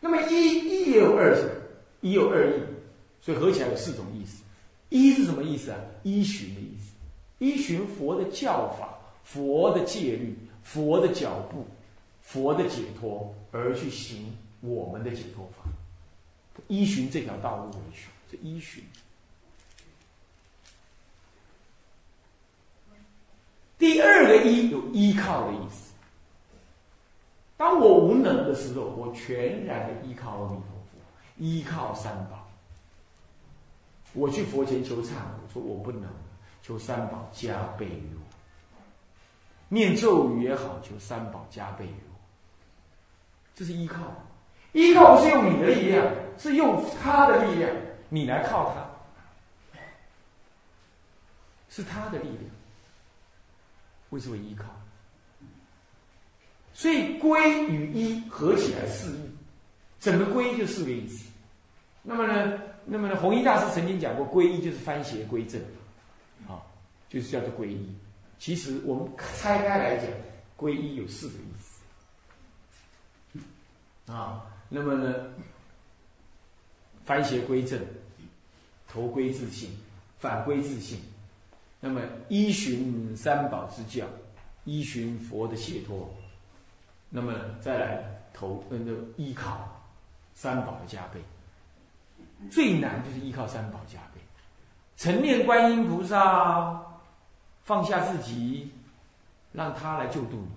那么一一有二，一有二义，所以合起来有四种意思。一是什么意思啊？依循的意思，依循佛的教法、佛的戒律、佛的脚步、佛的解脱而去行我们的解脱法，依循这条道路而去，这依循。第二个依有依靠的意思。当我无能的时候，我全然的依靠阿弥陀佛，依靠三宝。我去佛前求忏，我说我不能，求三宝加倍于我。念咒语也好，求三宝加倍于我。这是依靠，依靠不是用你的力量，是用他的力量，你来靠他，是他的力量。为什么依靠？所以归与一合起来四义，整个归就四个意思。那么呢？那么呢，弘一大师曾经讲过，皈依就是翻邪归正，啊，就是叫做皈依。其实我们拆开来讲，皈依有四个意思，啊，那么呢，翻邪归正，投归自信，反归自信。那么依循三宝之教，依循佛的解脱，那么再来投那个依靠三宝的加倍。最难就是依靠三宝加倍，成念观音菩萨，放下自己，让他来救度你；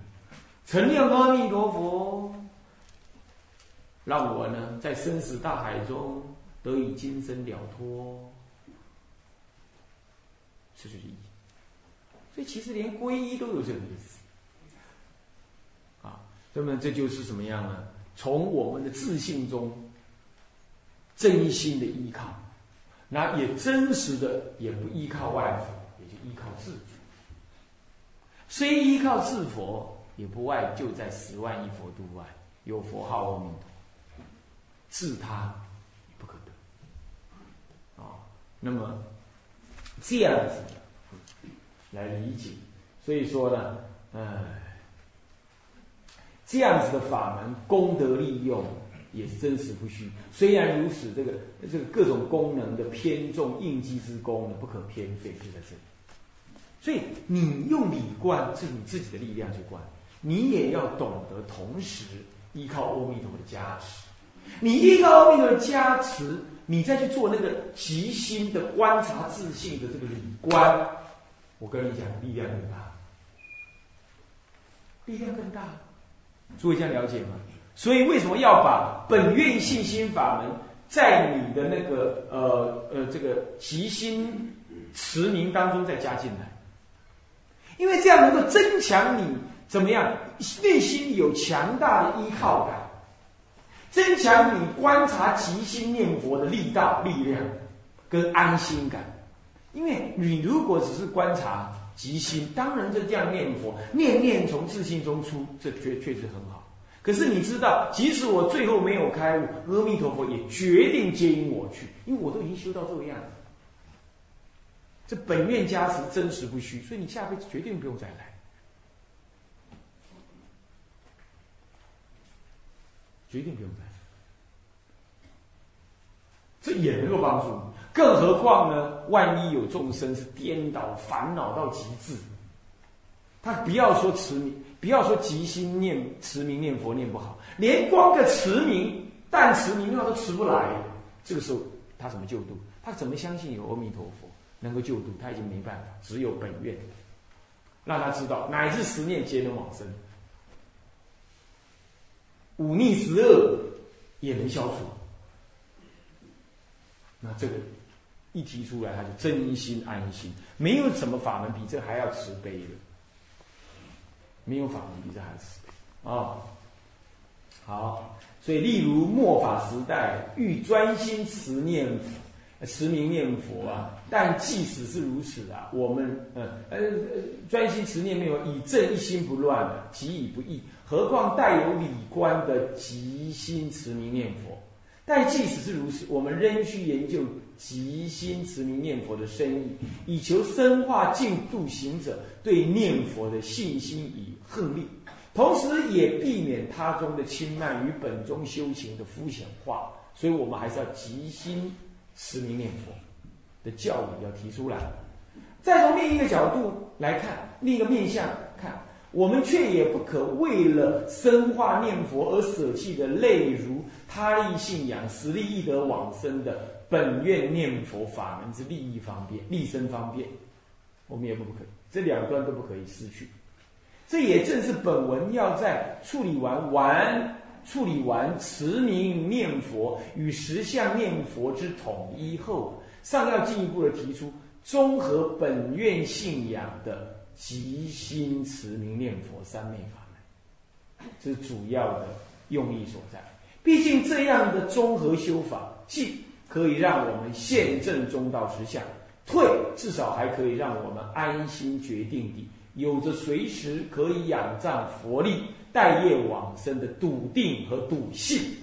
成念阿弥陀佛，让我呢在生死大海中得以今生了脱。这就是意。所以其实连皈依都有这个意思。那么这就是什么样呢？从我们的自信中。真心的依靠，那也真实的，也不依靠外佛，也就依靠自佛。虽依靠自佛，也不外就在十万亿佛度外有佛号阿弥陀，自他不可得。啊，那么这样子来理解，所以说呢，呃，这样子的法门功德利用。也是真实不虚。虽然如此，这个这个各种功能的偏重应机之功呢，不可偏废，就在这里。所以你用理观是你自己的力量去观，你也要懂得同时依靠阿弥陀的加持。你依靠阿弥陀的加持，你再去做那个极心的观察自信的这个理观，我跟你讲，力量更大，力量更大。诸位这样了解吗？所以为什么要把本愿信心法门在你的那个呃呃这个极心持名当中再加进来？因为这样能够增强你怎么样内心有强大的依靠感，增强你观察极心念佛的力道力量跟安心感。因为你如果只是观察极心，当然就这样念佛，念念从自信中出，这确确实很好。可是你知道，即使我最后没有开悟，阿弥陀佛也决定接引我去，因为我都已经修到这个样子。这本愿加持真实不虚，所以你下辈子绝对不用再来，决定不用再来。这也能够帮助你。更何况呢？万一有众生是颠倒烦恼到极致，他不要说持名。不要说即心念持名念佛念不好，连光个持名、但持名他都持不来，这个时候他怎么救度？他怎么相信有阿弥陀佛能够救度？他已经没办法，只有本愿，让他知道乃至十念皆能往生，忤逆十恶也能消除。那这个一提出来，他就真心安心，没有什么法门比这还要慈悲的。没有法门比这还慈悲啊！好，所以例如末法时代，欲专心持念佛、持名念佛啊，但即使是如此啊，我们呃呃专心持念没有以正一心不乱的，即已不易，何况带有理观的极心持名念佛？但即使是如此，我们仍需研究极心持名念佛的深意，以求深化净度行者对念佛的信心与恨力，同时也避免他中的轻慢与本宗修行的肤浅化。所以我们还是要极心持名念佛的教理要提出来。再从另一个角度来看，另一个面向看，我们却也不可为了深化念佛而舍弃的类如他利信仰、实力易得往生的本愿念佛法门之利益方便、利身方便，我们也不不可以，这两端都不可以失去。这也正是本文要在处理完完处理完持名念佛与实相念佛之统一后，尚要进一步的提出。综合本愿信仰的极心持名念佛三昧法门，这是主要的用意所在。毕竟这样的综合修法，既可以让我们现证中道实相，退至少还可以让我们安心决定地有着随时可以仰仗佛力待业往生的笃定和笃信。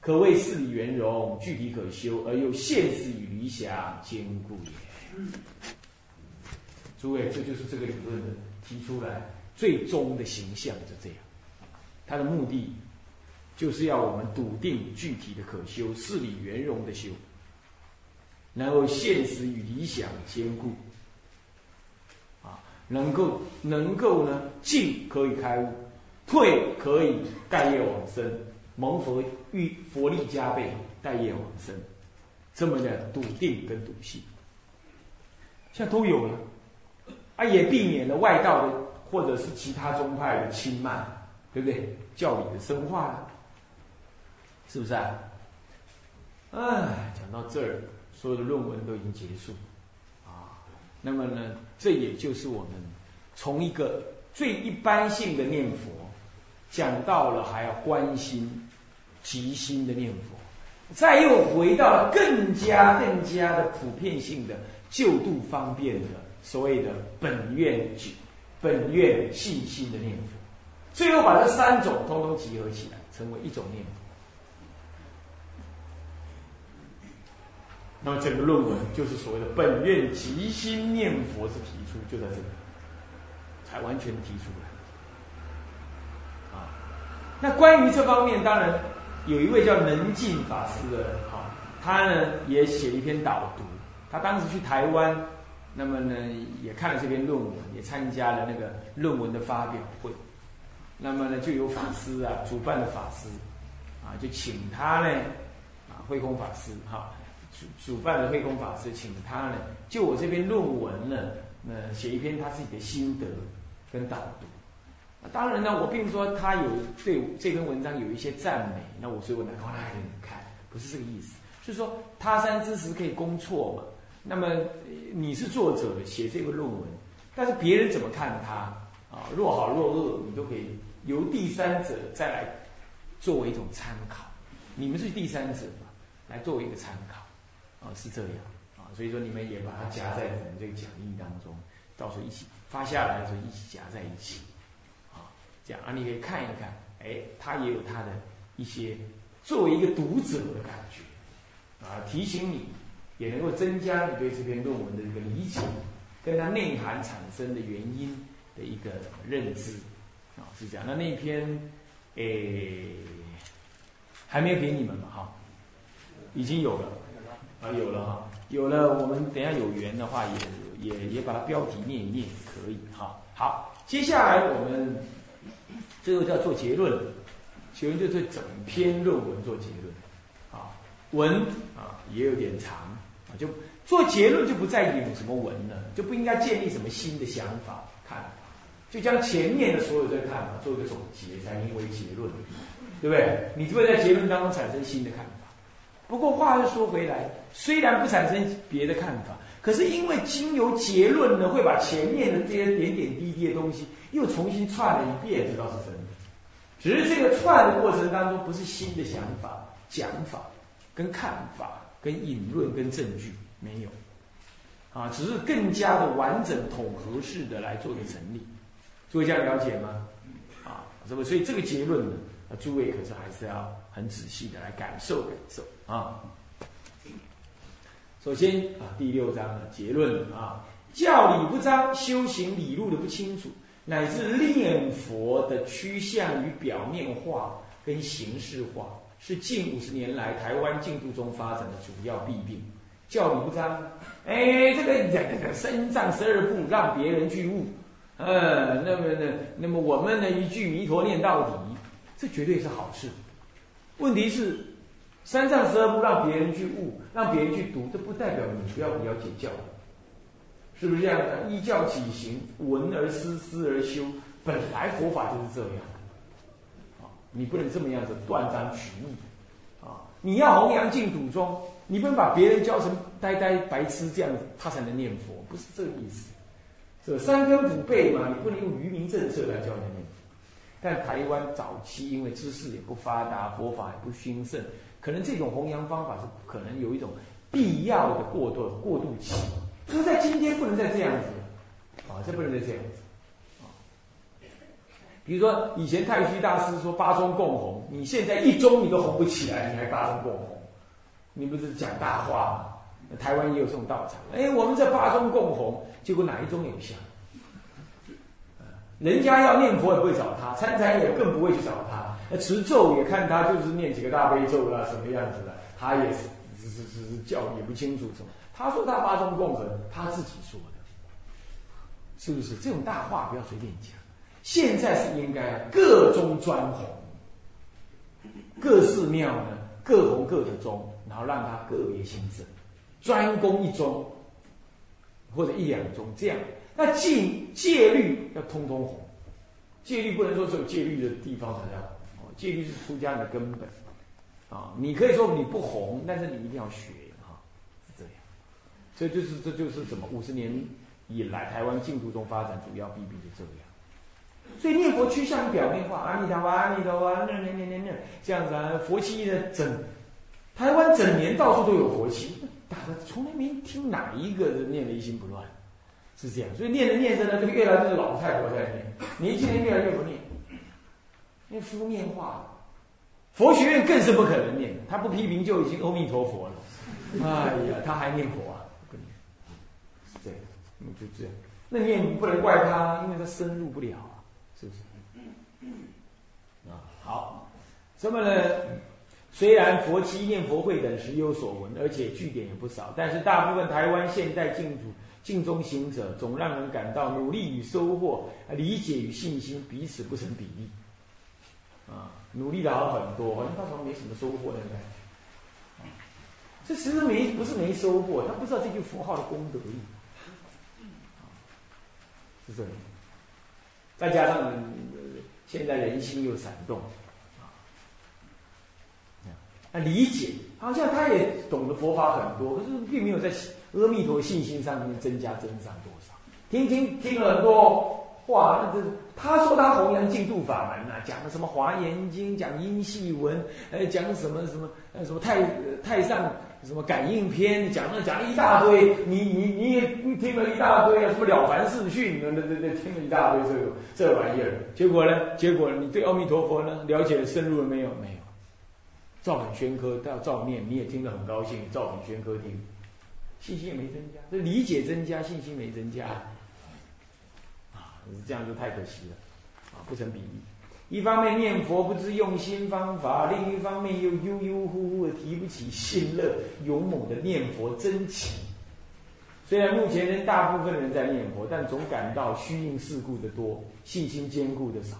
可谓事理圆融，具体可修，而又现实与理想兼顾也。诸位，这就是这个理论的提出来最终的形象，就这样。它的目的就是要我们笃定具体的可修，事理圆融的修，能够现实与理想兼顾，啊，能够能够呢进可以开悟，退可以待业往生。蒙佛欲佛力加倍，待业往生，这么的笃定跟笃信，现在都有了，啊，也避免了外道的或者是其他宗派的轻慢，对不对？教理的深化了，是不是啊？哎，讲到这儿，所有的论文都已经结束，啊，那么呢，这也就是我们从一个最一般性的念佛。讲到了还要关心极心的念佛，再又回到了更加更加的普遍性的救度方便的所谓的本愿本愿信心的念佛，最后把这三种通通集合起来，成为一种念佛。那么整个论文就是所谓的本愿极心念佛之提出，就在这里才完全提出来。啊那关于这方面，当然有一位叫能进法师的人，哈，他呢也写了一篇导读。他当时去台湾，那么呢也看了这篇论文，也参加了那个论文的发表会。那么呢就有法师啊，主办的法师啊，就请他呢啊，慧空法师哈，主主办的慧空法师请他呢，就我这篇论文呢，呃，写一篇他自己的心得跟导读。当然呢，我并不说他有对这篇文章有一些赞美，那我所以我拿过来给你们看，不是这个意思，是说他山之石可以攻错嘛。那么你是作者写这个论文，但是别人怎么看他啊？若好若恶，你都可以由第三者再来作为一种参考。你们是第三者嘛，来作为一个参考啊，是这样啊。所以说你们也把它夹在我们这个讲义当中，到时候一起发下来的时候一起夹在一起。啊这样啊，你可以看一看，哎，他也有他的一些作为一个读者的感觉，啊，提醒你，也能够增加你对这篇论文的一个理解，跟它内涵产生的原因的一个认知，啊，是这样。那那篇，诶，还没有给你们嘛？哈，已经有了，啊，有了哈，有了。我们等下有缘的话，也也也把它标题念一念，可以哈。好，接下来我们。最后就要做结论，结论就对整篇论文做结论，啊，文啊也有点长啊，就做结论就不再引什么文了，就不应该建立什么新的想法看法，就将前面的所有这个看法做一个总结，才名为结论，对不对？你就会在结论当中产生新的看法。不过话又说回来，虽然不产生别的看法，可是因为经由结论呢，会把前面的这些点点滴滴的东西。又重新串了一遍，这倒是真的。只是这个串的过程当中，不是新的想法、讲法、跟看法、跟引论、跟证据没有，啊，只是更加的完整统合式的来做一个整理。诸位这样了解吗？啊，是不？所以这个结论呢，诸位可是还是要很仔细的来感受感受啊。首先啊，第六章的结论啊，教理不彰，修行理路的不清楚。乃至念佛的趋向于表面化跟形式化，是近五十年来台湾进步中发展的主要弊病。教理不彰，哎，这个这个身藏十二部，让别人去悟，呃，那么呢，那么我们呢一句弥陀念到底，这绝对是好事。问题是，三藏十二部让别人去悟，让别人去读，这不代表你不要了解教。是不是这样的？依教起行，闻而思，思而修。本来佛法就是这样，啊，你不能这么样子断章取义，啊，你要弘扬净土宗，你不能把别人教成呆呆白痴这样子，他才能念佛，不是这个意思。这三根补背嘛，你不能用愚民政策来教人念。但台湾早期因为知识也不发达，佛法也不兴盛，可能这种弘扬方法是可能有一种必要的过渡过渡期。就是，在今天不能再这样子，啊，这不能再这样子，比如说以前太虚大师说八宗共红，你现在一宗你都红不起来，你还八宗共红，你不是讲大话吗？台湾也有这种道场，哎，我们这八宗共红，结果哪一宗有效？人家要念佛也不会找他，参禅也更不会去找他，那持咒也看他就是念几个大悲咒啦，什么样子的，他也是只是只是叫也不清楚什么。他说他八宗共和，他自己说的，是不是？这种大话不要随便讲。现在是应该各宗专弘，各寺庙呢各弘各的宗，然后让他个别兴盛，专攻一宗或者一两宗这样。那戒戒律要通通弘，戒律不能说只有戒律的地方才要红，戒律是出家人的根本啊。你可以说你不弘，但是你一定要学。这就是这就是什么？五十年以来，台湾净土中发展主要弊病就这样。所以念佛趋向于表面化，阿弥陀佛，阿弥陀佛，那那那那那这样子啊，佛七的整台湾整年到处都有佛七，打的从来没听哪一个人念的一心不乱，是这样。所以念着念着呢，这个越来越是老太婆在念，年轻人越来越不念，因为敷面化了。佛学院更是不可能念，他不批评就已经阿弥陀佛了。哎呀，他还念佛啊？就这样，那你也不能怪他，因为他深入不了啊，是不是？啊，好，这么呢？虽然佛七念佛会等时有所闻，而且据点也不少，但是大部分台湾现代净土镜中行者，总让人感到努力与收获、理解与信心彼此不成比例。啊，努力的好很多，好像到时候没什么收获的感觉。这其实没不是没收获，他不知道这句符号的功德力。是这样，再加上现在人心又闪动，啊，啊，理解好像他也懂得佛法很多，可是并没有在阿弥陀信心上面增加增长多少。听听听了很多话，那这他说他弘扬净土法门啊，讲的什么华严经，讲音系文，呃，讲什么什么呃什么太太上。什么感应篇讲了讲了一大堆，你你你也听了一大堆啊，什么了凡四训，那那那听了一大堆这个这玩意儿，结果呢？结果你对阿弥陀佛呢了解深入了没有？没有，照本宣科，要照念，你也听得很高兴，照本宣科听，信心也没增加，这理解增加，信心没增加，啊，这样就太可惜了，啊，不成比例。一方面念佛不知用心方法，另一方面又悠悠忽忽的提不起信乐勇猛的念佛真情。虽然目前人大部分人在念佛，但总感到虚应事故的多，信心坚固的少。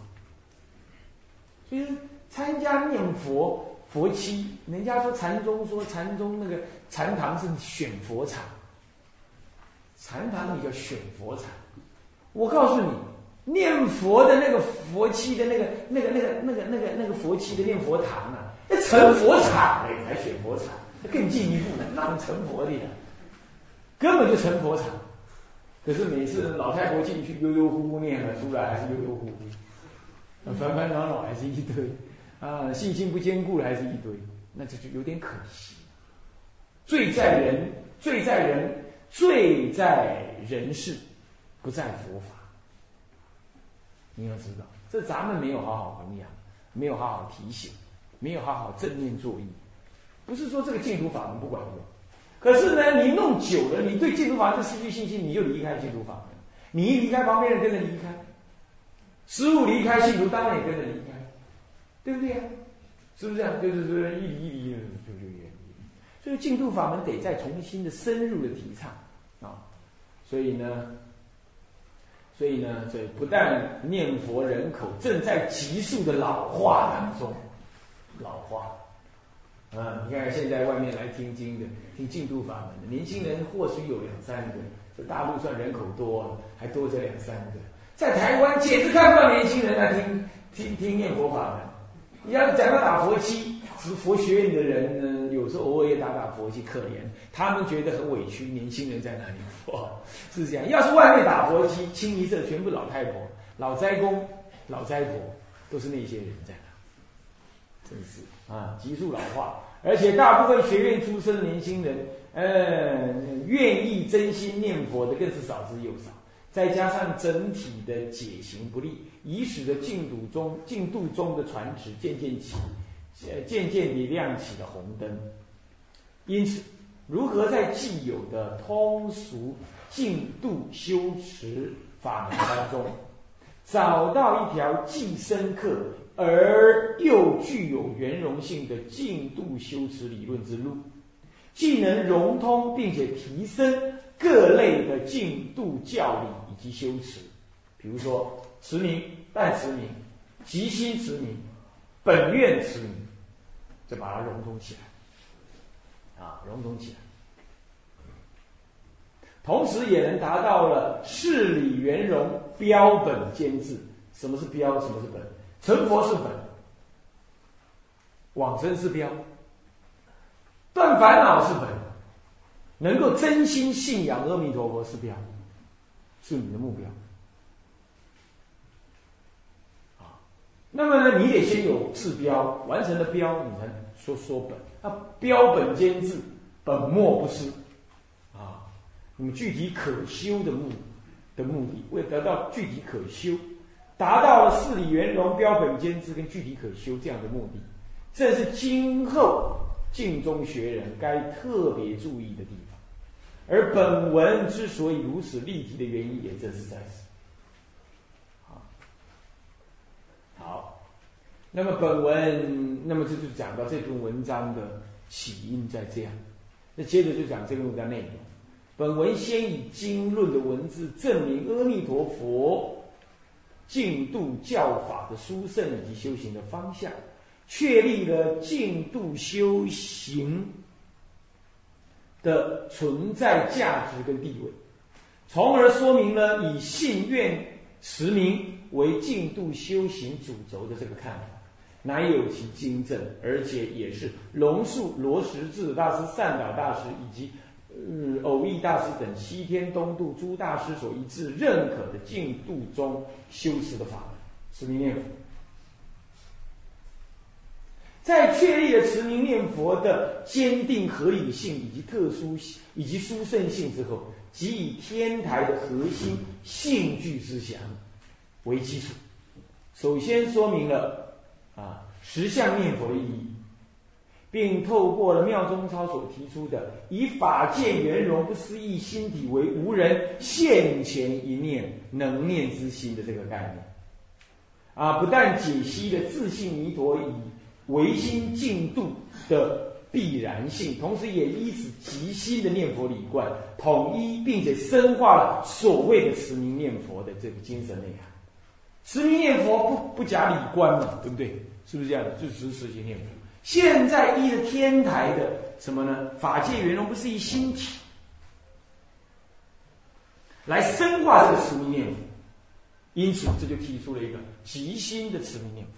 所以参加念佛佛期，人家说禅宗说禅宗那个禅堂是选佛场，禅堂里叫选佛场。我告诉你。念佛的那个佛期的那个、那个、那个、那个、那个、那个佛期的念佛堂啊，那成佛场嘞，还选佛场，更进一步了，那成佛的呀，根本就成佛场。可是每次老太婆进去悠悠忽忽念了出来，还是悠悠忽忽，烦烦恼恼还是一堆，啊，信心不坚固还是一堆，那这就有点可惜。罪在人，罪在人，罪在人世，不在佛法。你要知道，这咱们没有好好弘扬，没有好好提醒，没有好好正面作意。不是说这个净土法门不管用，可是呢，你弄久了，你对净土法门失去信心，你就离开净土法门。你一离开，旁边人跟着离开，师傅离开，信徒当然也跟着离开，对不对呀？是不是这样？就是说一离一离就就远离。所以净土法门得再重新的深入的提倡啊。所以呢，所以呢，这不但念佛人口正在急速的老化当中，老化。啊，你看现在外面来听经的、听净土法门的年轻人，或许有两三个。这大陆算人口多了，还多这两三个。在台湾简直看不到年轻人来听听听念佛法门。你要讲到打佛七，佛学院的人呢，有时候偶尔也打打佛七，可怜他们觉得很委屈。年轻人在哪里？佛是这样。要是外面打佛七，清一色全部老太婆、老斋公、老斋婆，都是那些人在那，真是。啊，急速老化，而且大部分学院出身的年轻人，呃，愿意真心念佛的更是少之又少。再加上整体的解行不利，已使得净土中净土中的船只渐渐起，呃，渐渐地亮起了红灯。因此，如何在既有的通俗净度修持法门当中，找到一条既深刻？而又具有圆融性的净度修持理论之路，既能融通并且提升各类的净度教理以及修持，比如说持名、代持名、即心持名、本愿持名，就把它融通起来，啊，融通起来，同时也能达到了事理圆融、标本兼治。什么是标？什么是本？成佛是本，往生是标，断烦恼是本，能够真心信仰阿弥陀佛是标，是你的目标。那么呢，你得先有治标，完成了标，你才说说本。那标本兼治，本末不失。啊，那么具体可修的目的目的，为得到具体可修。达到了事理圆融、标本兼治跟具体可修这样的目的，这是今后敬中学人该特别注意的地方。而本文之所以如此立体的原因，也正是在此。好，好，那么本文，那么这就讲到这篇文章的起因在这样。那接着就讲这篇文章内容。本文先以经论的文字证明阿弥陀佛。净度教法的殊胜以及修行的方向，确立了净度修行的存在价值跟地位，从而说明了以信愿持名为净度修行主轴的这个看法，乃有其精正，而且也是龙树罗什智大师、善导大师以及。嗯，偶益大师等西天东渡诸大师所一致认可的净度中修持的法门，持名念佛。在确立了持名念佛的坚定合理性以及特殊以及殊胜性之后，即以天台的核心性具之祥为基础，首先说明了啊十相念佛的意义。并透过了妙中超所提出的以法界圆融不思议心体为无人现前一念能念之心的这个概念，啊，不但解析了自信弥陀以唯心净度的必然性，同时也依此极心的念佛理观，统一并且深化了所谓的持名念佛的这个精神内涵。持名念佛不不假理观嘛，对不对？是不是这样的？就只是实行念佛。现在依着天台的什么呢？法界圆融不是一心体，来深化这个持名念佛，因此这就提出了一个极心的持名念佛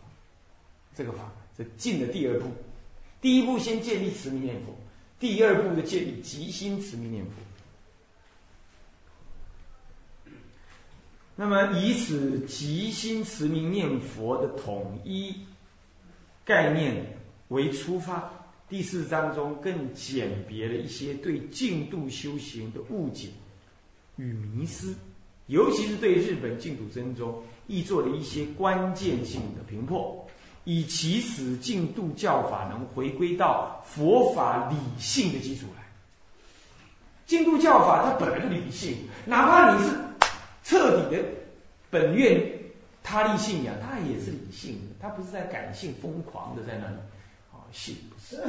这个法，是进了第二步。第一步先建立持名念佛，第二步的建立极心持名念佛。那么以此极心持名念佛的统一概念。为出发，第四章中更简别了一些对净度修行的误解与迷失，尤其是对日本净土真宗亦做了一些关键性的评破，以其使净度教法能回归到佛法理性的基础来。净度教法它本来就理性，哪怕你是彻底的本愿他力信仰，他也是理性的，他不是在感性疯狂的在那里啊信，是，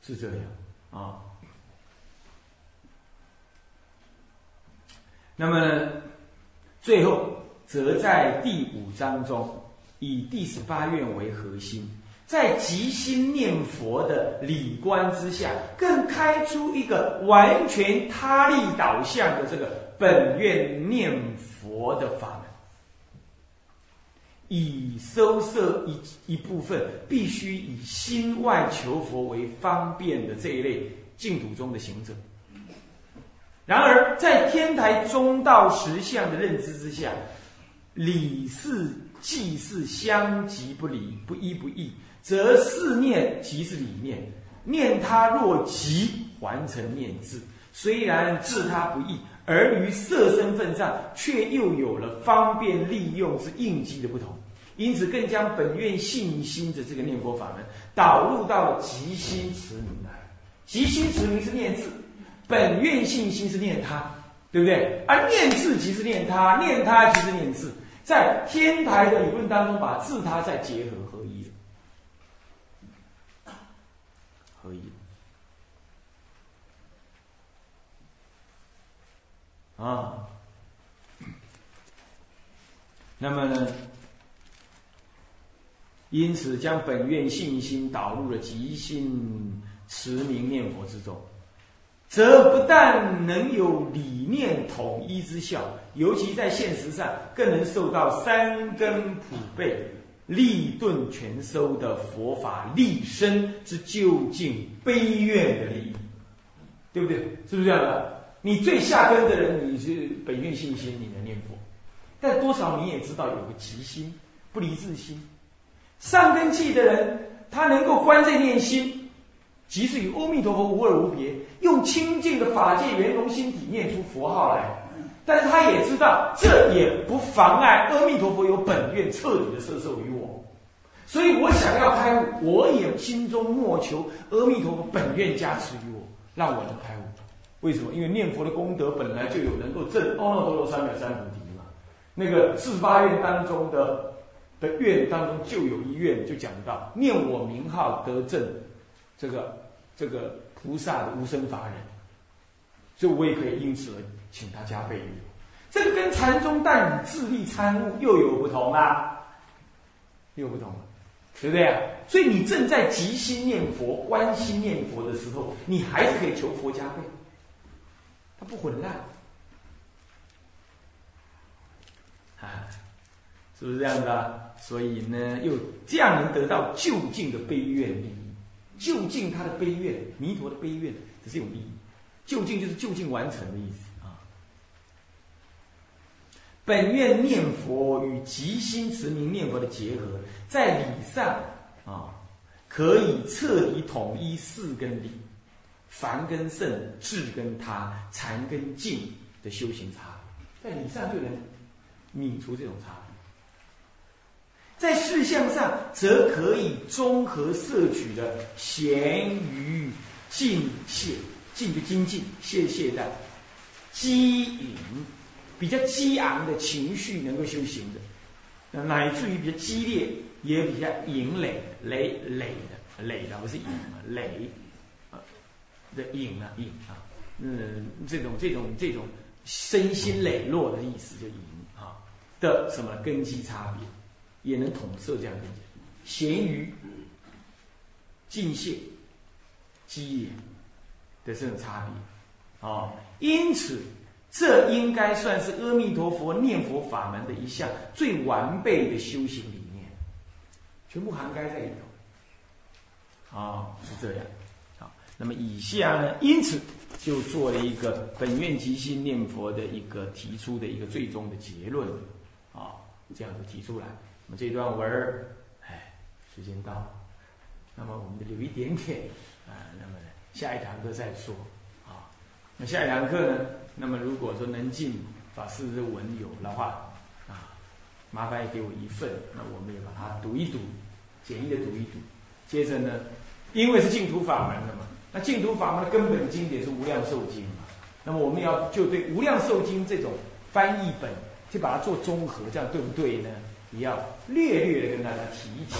是这样啊。那么最后，则在第五章中，以第十八愿为核心。在即心念佛的理观之下，更开出一个完全他力导向的这个本愿念佛佛的法门，以收摄一一部分必须以心外求佛为方便的这一类净土中的行者。然而，在天台中道实相的认知之下，理事即是相即不离，不依不异。则四念即是理念，念他若即还成念字，虽然治他不易，而于色身份上却又有了方便利用之应机的不同，因此更将本愿信心的这个念佛法门导入到了即心持名来。极心持名是念字，本愿信心是念他，对不对？而念字即是念他，念他即是念字，在天台的理论当中，把自他再结合。可以啊，那么呢？因此，将本愿信心导入了即心持名念佛之中，则不但能有理念统一之效，尤其在现实上，更能受到三根普被。立顿全收的佛法立身之究竟悲愿的利益，对不对？是不是这样的？你最下根的人，你是本愿信心，你能念佛，但多少你也知道有个极心，不离自心。上根器的人，他能够观这念心，即是与阿弥陀佛无二无别，用清净的法界圆融心体念出佛号来。但是他也知道，这也不妨碍阿弥陀佛有本愿彻底的摄受于我，所以我想要开悟，我也心中默求阿弥陀佛本愿加持于我，让我能开悟。为什么？因为念佛的功德本来就有能够证阿耨多罗三藐三菩提嘛。那个四十八愿当中的的愿当中就有一愿，就讲到念我名号得证这个这个菩萨的无生法忍，所以我也可以因此而。请他加倍这个跟禅宗但以自力参悟又有不同啊，又不同了，对不对啊？所以你正在极心念佛、观心念佛的时候，你还是可以求佛加倍，不混乱，啊，是不是这样的？所以呢，又这样能得到就近的悲愿利益，就近他的悲愿，弥陀的悲愿，这是有利益，就近就是就近完成的意思啊。本愿念佛与极心持名念佛的结合，在理上啊，可以彻底统一四根理：凡跟圣、智跟他、禅跟净的修行差。在理上就能泯除这种差在事项上，则可以综合摄取的闲余、静懈、静就精进、懈懈怠、激引。比较激昂的情绪能够修行的，乃至于比较激烈，也比较引累、累累的、累的不是引啊，累的影啊影啊，嗯，这种这种这种身心磊落的意思就引啊的什么根基差别，也能统摄这样根基，咸鱼、尽泄、激烈的这种差别啊，因此。这应该算是阿弥陀佛念佛法门的一项最完备的修行理念，全部涵盖在里头。啊，是这样。那么以下呢，因此就做了一个本愿即心念佛的一个提出的一个最终的结论。啊，这样子提出来。那么这段文儿，哎，时间到了，那么我们就留一点点啊，那么下一堂课再说。啊，那下一堂课呢？那么如果说能进法师的文有的话，啊，麻烦也给我一份，那我们也把它读一读，简易的读一读。接着呢，因为是净土法门的嘛，那净土法门的根本经典是无量寿经嘛，那么我们要就对无量寿经这种翻译本就把它做综合，这样对不对呢？也要略略的跟大家提一提，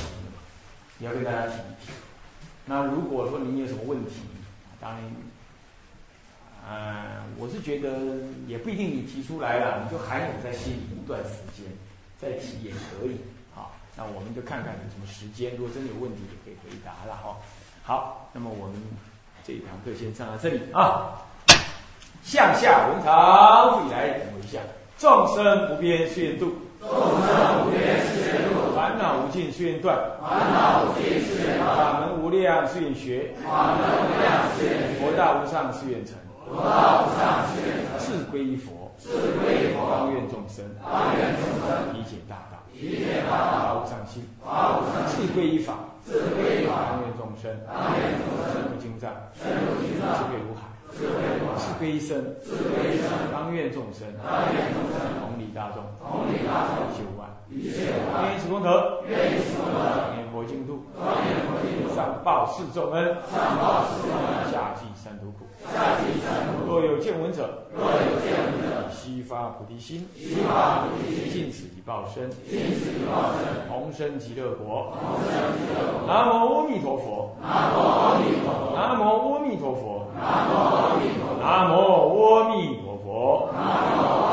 也要跟大家提一提。那如果说您有什么问题，当然，呃，我是觉得也不一定你提出来了，你就含有在心里一段时间再提也可以。好，那我们就看看有什么时间，如果真的有问题也可以回答了哈。好，那么我们这一堂课先上到这里啊。向下文长，复以来等一下。众生不变誓愿度，众生不变誓愿度。烦恼无尽誓愿断，烦恼无尽誓愿断。法门无量誓愿学，法门无量誓愿学。佛道无上誓愿成，佛道无上誓愿成。志归一佛，志归一佛。当愿众生，当愿众生。理解大道，理解大道。法无上心，法无上心。志归一法，志归一法。当愿众生，当愿众生。深入经藏，深入经藏。智慧如海。智慧一生，当愿众生，同理大众，同理大众，一切无碍，愿以此功德，愿以此功德，庄严佛净土，庄严佛净土，上报四重恩，上报四重恩，下济三途苦，下济三途苦。若有见闻者，若有见闻者，激发菩提心，激发菩提心，尽此一报身，尽此一报身，同生极乐国，同生极乐国。南无阿弥陀佛，南无阿弥陀佛，南无阿弥陀佛，南无阿弥陀佛，南无阿弥陀佛。